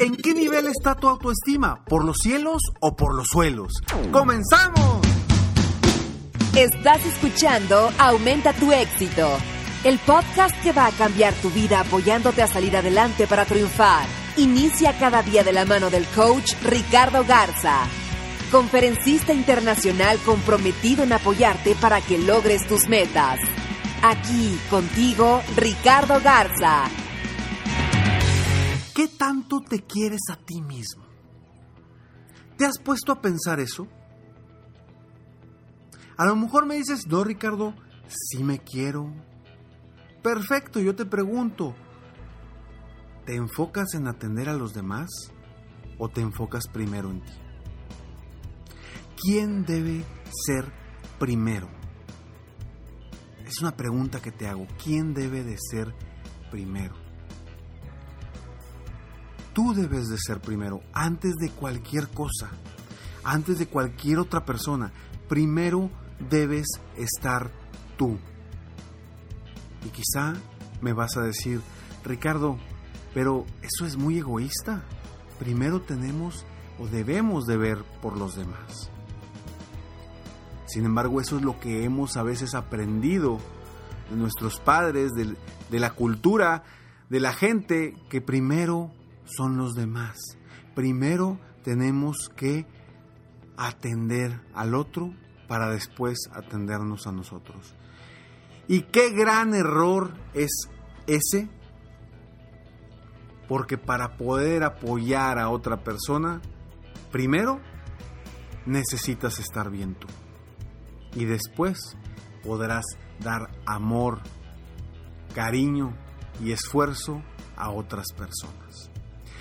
¿En qué nivel está tu autoestima? ¿Por los cielos o por los suelos? ¡Comenzamos! Estás escuchando Aumenta tu éxito, el podcast que va a cambiar tu vida apoyándote a salir adelante para triunfar. Inicia cada día de la mano del coach Ricardo Garza, conferencista internacional comprometido en apoyarte para que logres tus metas. Aquí contigo, Ricardo Garza ¿Qué tanto te quieres a ti mismo? ¿Te has puesto a pensar eso? A lo mejor me dices, no, Ricardo, sí me quiero. Perfecto, yo te pregunto, ¿te enfocas en atender a los demás o te enfocas primero en ti? ¿Quién debe ser primero? Es una pregunta que te hago. ¿Quién debe de ser primero? Tú debes de ser primero, antes de cualquier cosa, antes de cualquier otra persona. Primero debes estar tú. Y quizá me vas a decir, Ricardo, pero eso es muy egoísta. Primero tenemos o debemos de ver por los demás. Sin embargo, eso es lo que hemos a veces aprendido de nuestros padres, de, de la cultura, de la gente, que primero son los demás. Primero tenemos que atender al otro para después atendernos a nosotros. ¿Y qué gran error es ese? Porque para poder apoyar a otra persona, primero necesitas estar bien tú. Y después podrás dar amor, cariño y esfuerzo a otras personas.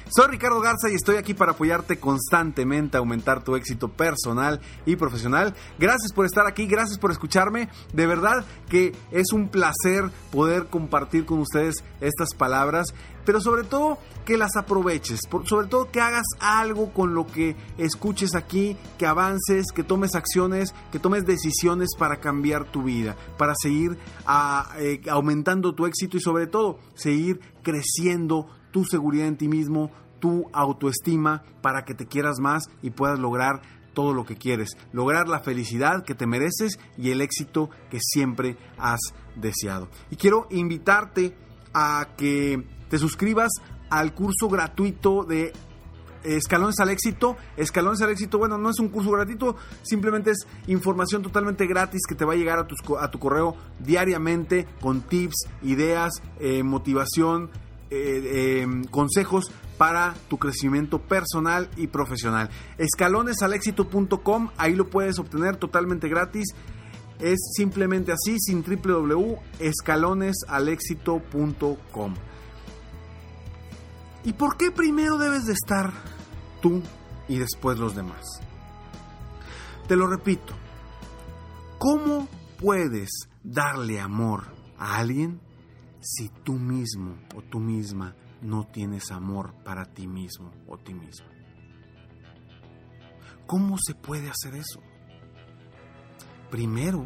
Soy Ricardo Garza y estoy aquí para apoyarte constantemente a aumentar tu éxito personal y profesional. Gracias por estar aquí, gracias por escucharme. De verdad que es un placer poder compartir con ustedes estas palabras, pero sobre todo que las aproveches, sobre todo que hagas algo con lo que escuches aquí, que avances, que tomes acciones, que tomes decisiones para cambiar tu vida, para seguir ah, eh, aumentando tu éxito y sobre todo seguir creciendo tu seguridad en ti mismo, tu autoestima para que te quieras más y puedas lograr todo lo que quieres, lograr la felicidad que te mereces y el éxito que siempre has deseado. Y quiero invitarte a que te suscribas al curso gratuito de Escalones al éxito. Escalones al éxito, bueno, no es un curso gratuito, simplemente es información totalmente gratis que te va a llegar a, a tu correo diariamente con tips, ideas, eh, motivación, eh, em, consejos para tu crecimiento personal y profesional. Escalonesalexito.com, ahí lo puedes obtener totalmente gratis. Es simplemente así, sin www.escalonesalexito.com. ¿Y por qué primero debes de estar tú y después los demás? Te lo repito, ¿cómo puedes darle amor a alguien si tú mismo o tú misma no tienes amor para ti mismo o ti misma? ¿Cómo se puede hacer eso? Primero,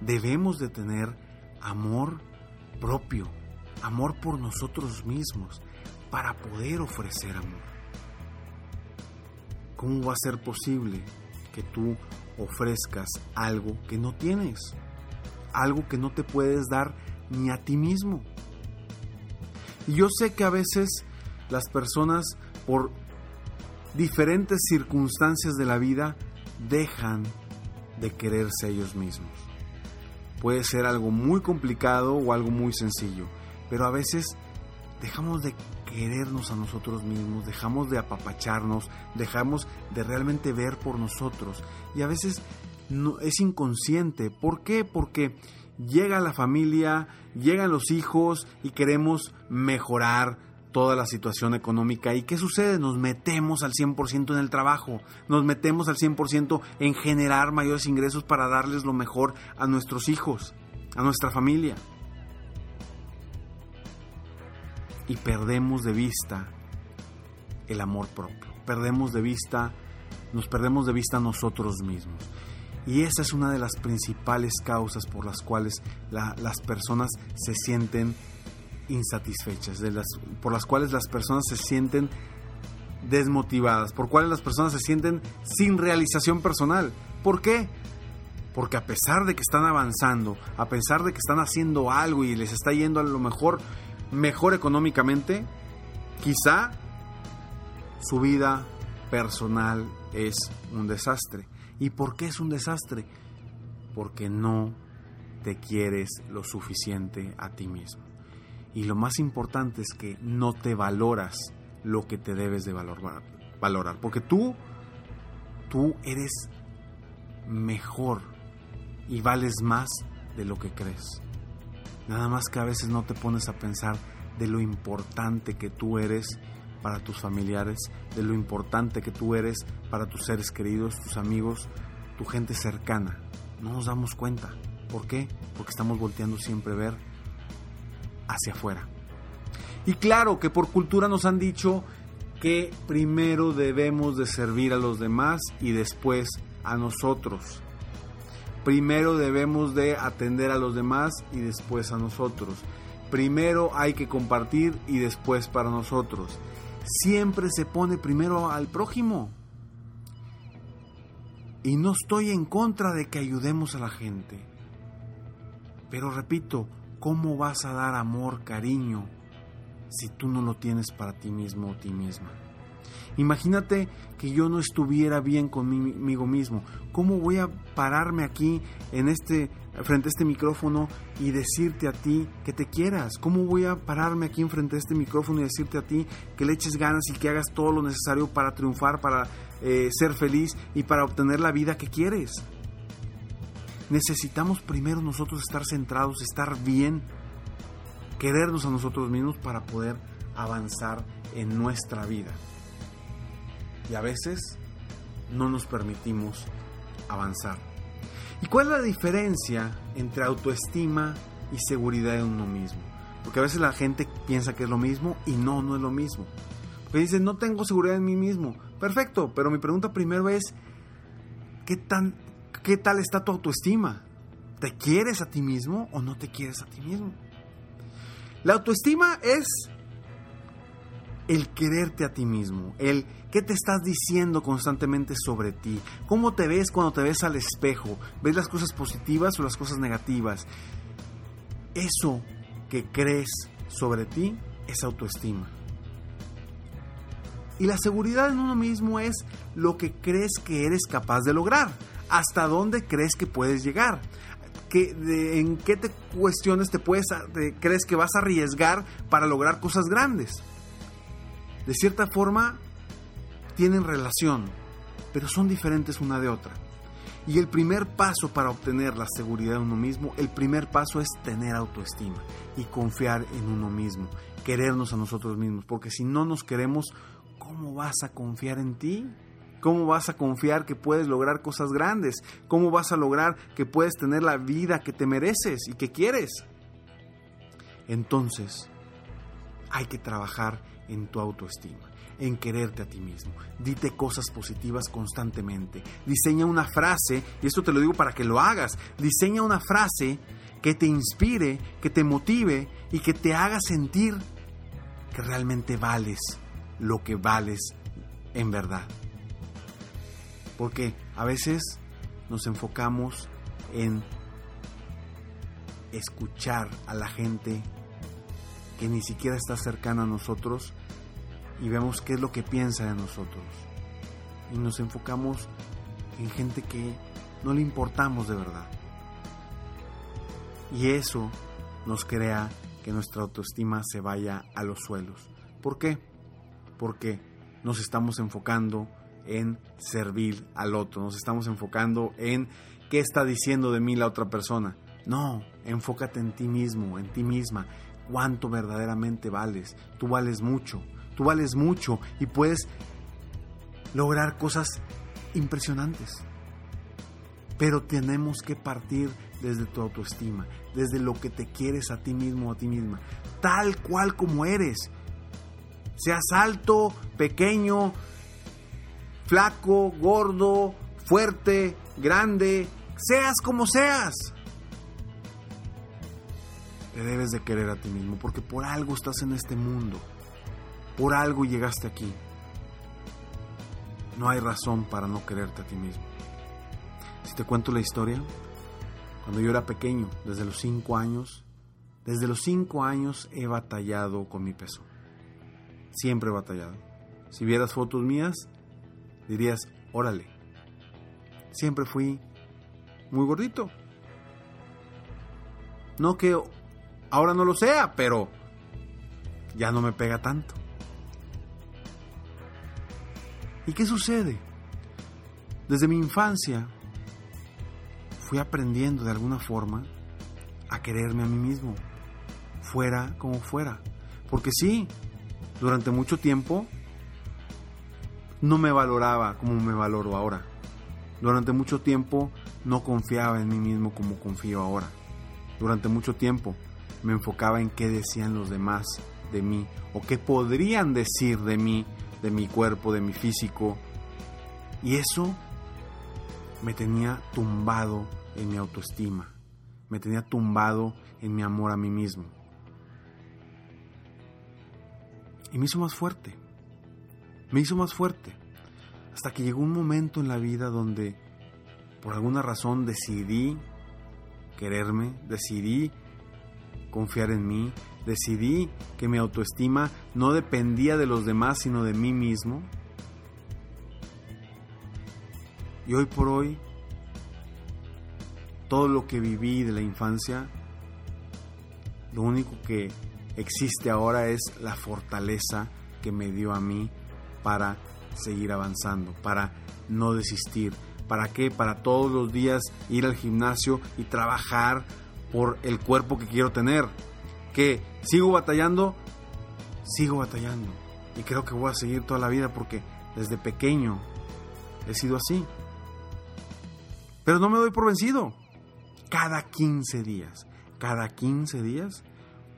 debemos de tener amor propio, amor por nosotros mismos, para poder ofrecer amor. ¿Cómo va a ser posible que tú ofrezcas algo que no tienes? Algo que no te puedes dar ni a ti mismo. Y yo sé que a veces las personas por diferentes circunstancias de la vida dejan de quererse a ellos mismos. Puede ser algo muy complicado o algo muy sencillo, pero a veces dejamos de querernos a nosotros mismos, dejamos de apapacharnos, dejamos de realmente ver por nosotros. Y a veces no, es inconsciente. ¿Por qué? Porque llega la familia, llegan los hijos y queremos mejorar toda la situación económica. ¿Y qué sucede? Nos metemos al 100% en el trabajo, nos metemos al 100% en generar mayores ingresos para darles lo mejor a nuestros hijos, a nuestra familia. Y perdemos de vista el amor propio, perdemos de vista, nos perdemos de vista nosotros mismos. Y esa es una de las principales causas por las cuales las personas se sienten insatisfechas, por las cuales las personas se sienten desmotivadas, por cuales las personas se sienten sin realización personal. ¿Por qué? Porque a pesar de que están avanzando, a pesar de que están haciendo algo y les está yendo a lo mejor mejor económicamente, quizá su vida personal es un desastre. ¿Y por qué es un desastre? Porque no te quieres lo suficiente a ti mismo. Y lo más importante es que no te valoras lo que te debes de valorar. valorar porque tú, tú eres mejor y vales más de lo que crees. Nada más que a veces no te pones a pensar de lo importante que tú eres para tus familiares, de lo importante que tú eres para tus seres queridos, tus amigos, tu gente cercana. No nos damos cuenta. ¿Por qué? Porque estamos volteando siempre a ver hacia afuera. Y claro que por cultura nos han dicho que primero debemos de servir a los demás y después a nosotros. Primero debemos de atender a los demás y después a nosotros. Primero hay que compartir y después para nosotros siempre se pone primero al prójimo. Y no estoy en contra de que ayudemos a la gente. Pero repito, ¿cómo vas a dar amor, cariño, si tú no lo tienes para ti mismo o ti misma? Imagínate que yo no estuviera bien conmigo mismo. ¿Cómo voy a pararme aquí en este frente a este micrófono y decirte a ti que te quieras? ¿Cómo voy a pararme aquí frente a este micrófono y decirte a ti que le eches ganas y que hagas todo lo necesario para triunfar, para eh, ser feliz y para obtener la vida que quieres? Necesitamos primero nosotros estar centrados, estar bien, querernos a nosotros mismos para poder avanzar en nuestra vida y a veces no nos permitimos avanzar. ¿Y cuál es la diferencia entre autoestima y seguridad en uno mismo? Porque a veces la gente piensa que es lo mismo y no, no es lo mismo. Porque dicen, no tengo seguridad en mí mismo. Perfecto, pero mi pregunta primero es, ¿qué, tan, ¿qué tal está tu autoestima? ¿Te quieres a ti mismo o no te quieres a ti mismo? La autoestima es el quererte a ti mismo, el qué te estás diciendo constantemente sobre ti, cómo te ves cuando te ves al espejo, ves las cosas positivas o las cosas negativas. Eso que crees sobre ti es autoestima. Y la seguridad en uno mismo es lo que crees que eres capaz de lograr, hasta dónde crees que puedes llegar. ¿En qué te cuestiones te puedes, crees que vas a arriesgar para lograr cosas grandes? De cierta forma tienen relación, pero son diferentes una de otra. Y el primer paso para obtener la seguridad de uno mismo, el primer paso es tener autoestima y confiar en uno mismo, querernos a nosotros mismos, porque si no nos queremos, ¿cómo vas a confiar en ti? ¿Cómo vas a confiar que puedes lograr cosas grandes? ¿Cómo vas a lograr que puedes tener la vida que te mereces y que quieres? Entonces, hay que trabajar en tu autoestima, en quererte a ti mismo. Dite cosas positivas constantemente. Diseña una frase, y esto te lo digo para que lo hagas, diseña una frase que te inspire, que te motive y que te haga sentir que realmente vales lo que vales en verdad. Porque a veces nos enfocamos en escuchar a la gente que ni siquiera está cercana a nosotros y vemos qué es lo que piensa de nosotros. Y nos enfocamos en gente que no le importamos de verdad. Y eso nos crea que nuestra autoestima se vaya a los suelos. ¿Por qué? Porque nos estamos enfocando en servir al otro, nos estamos enfocando en qué está diciendo de mí la otra persona. No, enfócate en ti mismo, en ti misma, cuánto verdaderamente vales. Tú vales mucho, tú vales mucho y puedes lograr cosas impresionantes. Pero tenemos que partir desde tu autoestima, desde lo que te quieres a ti mismo o a ti misma, tal cual como eres. Seas alto, pequeño, flaco, gordo, fuerte, grande, seas como seas. Te debes de querer a ti mismo porque por algo estás en este mundo. Por algo llegaste aquí. No hay razón para no quererte a ti mismo. Si te cuento la historia, cuando yo era pequeño, desde los 5 años, desde los 5 años he batallado con mi peso. Siempre he batallado. Si vieras fotos mías, dirías, órale. Siempre fui muy gordito. No que ahora no lo sea, pero ya no me pega tanto. ¿Y qué sucede? Desde mi infancia fui aprendiendo de alguna forma a quererme a mí mismo, fuera como fuera. Porque sí, durante mucho tiempo no me valoraba como me valoro ahora. Durante mucho tiempo no confiaba en mí mismo como confío ahora. Durante mucho tiempo me enfocaba en qué decían los demás de mí o qué podrían decir de mí, de mi cuerpo, de mi físico. Y eso me tenía tumbado en mi autoestima, me tenía tumbado en mi amor a mí mismo. Y me hizo más fuerte, me hizo más fuerte, hasta que llegó un momento en la vida donde por alguna razón decidí quererme, decidí confiar en mí, decidí que mi autoestima no dependía de los demás, sino de mí mismo. Y hoy por hoy, todo lo que viví de la infancia, lo único que existe ahora es la fortaleza que me dio a mí para seguir avanzando, para no desistir. ¿Para qué? Para todos los días ir al gimnasio y trabajar por el cuerpo que quiero tener. Que sigo batallando, sigo batallando. Y creo que voy a seguir toda la vida porque desde pequeño he sido así. Pero no me doy por vencido. Cada 15 días, cada 15 días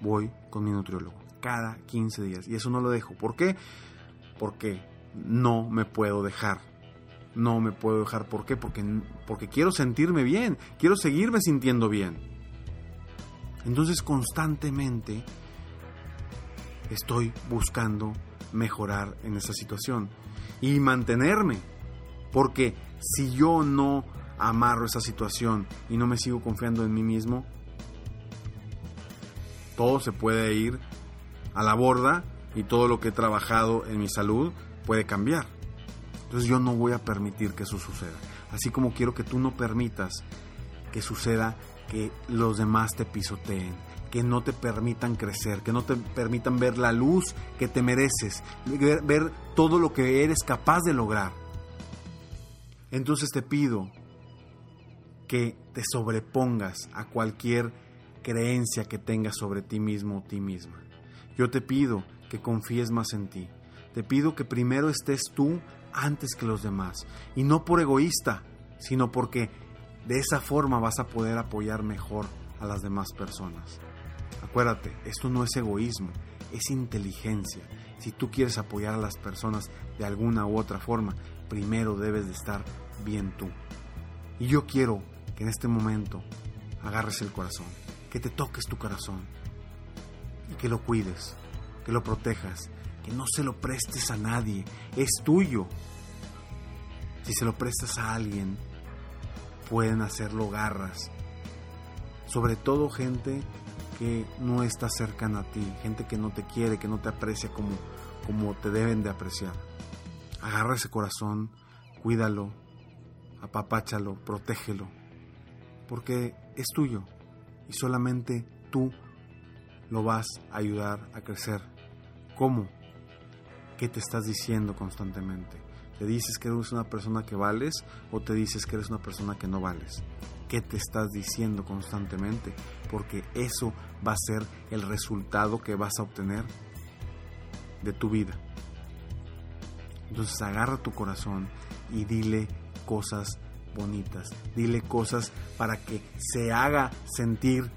voy con mi nutriólogo. Cada 15 días. Y eso no lo dejo. ¿Por qué? Porque no me puedo dejar. No me puedo dejar. ¿Por qué? Porque, porque quiero sentirme bien. Quiero seguirme sintiendo bien. Entonces constantemente estoy buscando mejorar en esa situación y mantenerme. Porque si yo no amarro esa situación y no me sigo confiando en mí mismo, todo se puede ir a la borda y todo lo que he trabajado en mi salud puede cambiar. Entonces yo no voy a permitir que eso suceda. Así como quiero que tú no permitas que suceda que los demás te pisoteen, que no te permitan crecer, que no te permitan ver la luz que te mereces, ver, todo lo que eres capaz de lograr. Entonces te pido que te sobrepongas a cualquier creencia que tengas sobre ti mismo o ti misma. Yo te pido que confíes más en ti. Te pido que primero estés tú antes que los demás. Y no por egoísta, sino porque de esa forma vas a poder apoyar mejor a las demás personas. Acuérdate, esto no es egoísmo, es inteligencia. Si tú quieres apoyar a las personas de alguna u otra forma, primero debes de estar bien tú. Y yo quiero que en este momento agarres el corazón, que te toques tu corazón y que lo cuides, que lo protejas, que no se lo prestes a nadie, es tuyo. Si se lo prestas a alguien, pueden hacerlo garras. Sobre todo gente que no está cercana a ti, gente que no te quiere, que no te aprecia como, como te deben de apreciar. Agarra ese corazón, cuídalo, apapáchalo, protégelo, porque es tuyo y solamente tú lo vas a ayudar a crecer. ¿Cómo? ¿Qué te estás diciendo constantemente? ¿Te dices que eres una persona que vales o te dices que eres una persona que no vales? ¿Qué te estás diciendo constantemente? Porque eso va a ser el resultado que vas a obtener de tu vida. Entonces agarra tu corazón y dile cosas bonitas. Dile cosas para que se haga sentir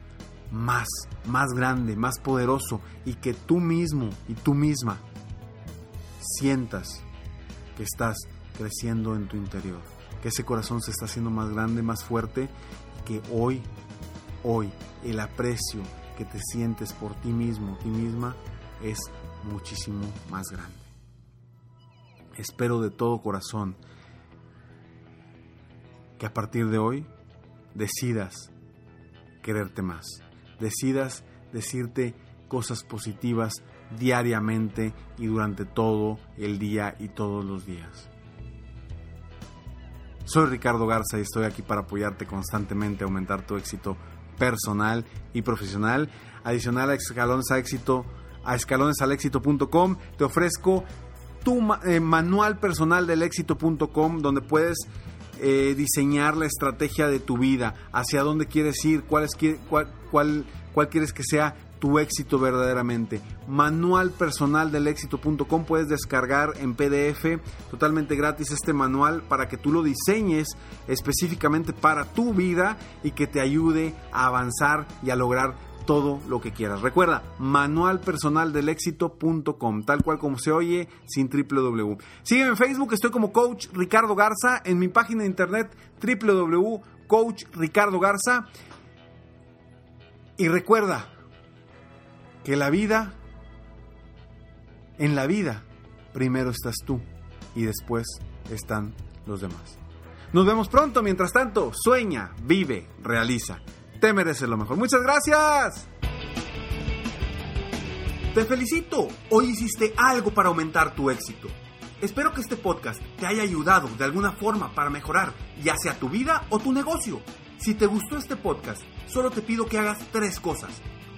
más, más grande, más poderoso y que tú mismo y tú misma sientas que estás creciendo en tu interior, que ese corazón se está haciendo más grande, más fuerte que hoy, hoy el aprecio que te sientes por ti mismo, ti misma, es muchísimo más grande. Espero de todo corazón que a partir de hoy decidas quererte más, decidas decirte cosas positivas diariamente y durante todo el día y todos los días. Soy Ricardo Garza y estoy aquí para apoyarte constantemente a aumentar tu éxito personal y profesional. Adicional a escalones a éxito a escalonesalexito.com te ofrezco tu eh, manual personal del éxito.com donde puedes eh, diseñar la estrategia de tu vida, hacia dónde quieres ir, cuál, es, cuál, cuál, cuál quieres que sea tu éxito verdaderamente. Manual personal del éxito.com puedes descargar en PDF totalmente gratis este manual para que tú lo diseñes específicamente para tu vida y que te ayude a avanzar y a lograr todo lo que quieras. Recuerda, manualpersonaldelexito.com, tal cual como se oye, sin www. Sígueme en Facebook, estoy como Coach Ricardo Garza, en mi página de internet www.coachricardogarza. Y recuerda que la vida, en la vida, primero estás tú y después están los demás. Nos vemos pronto, mientras tanto, sueña, vive, realiza. Te mereces lo mejor. Muchas gracias. Te felicito. Hoy hiciste algo para aumentar tu éxito. Espero que este podcast te haya ayudado de alguna forma para mejorar ya sea tu vida o tu negocio. Si te gustó este podcast, solo te pido que hagas tres cosas.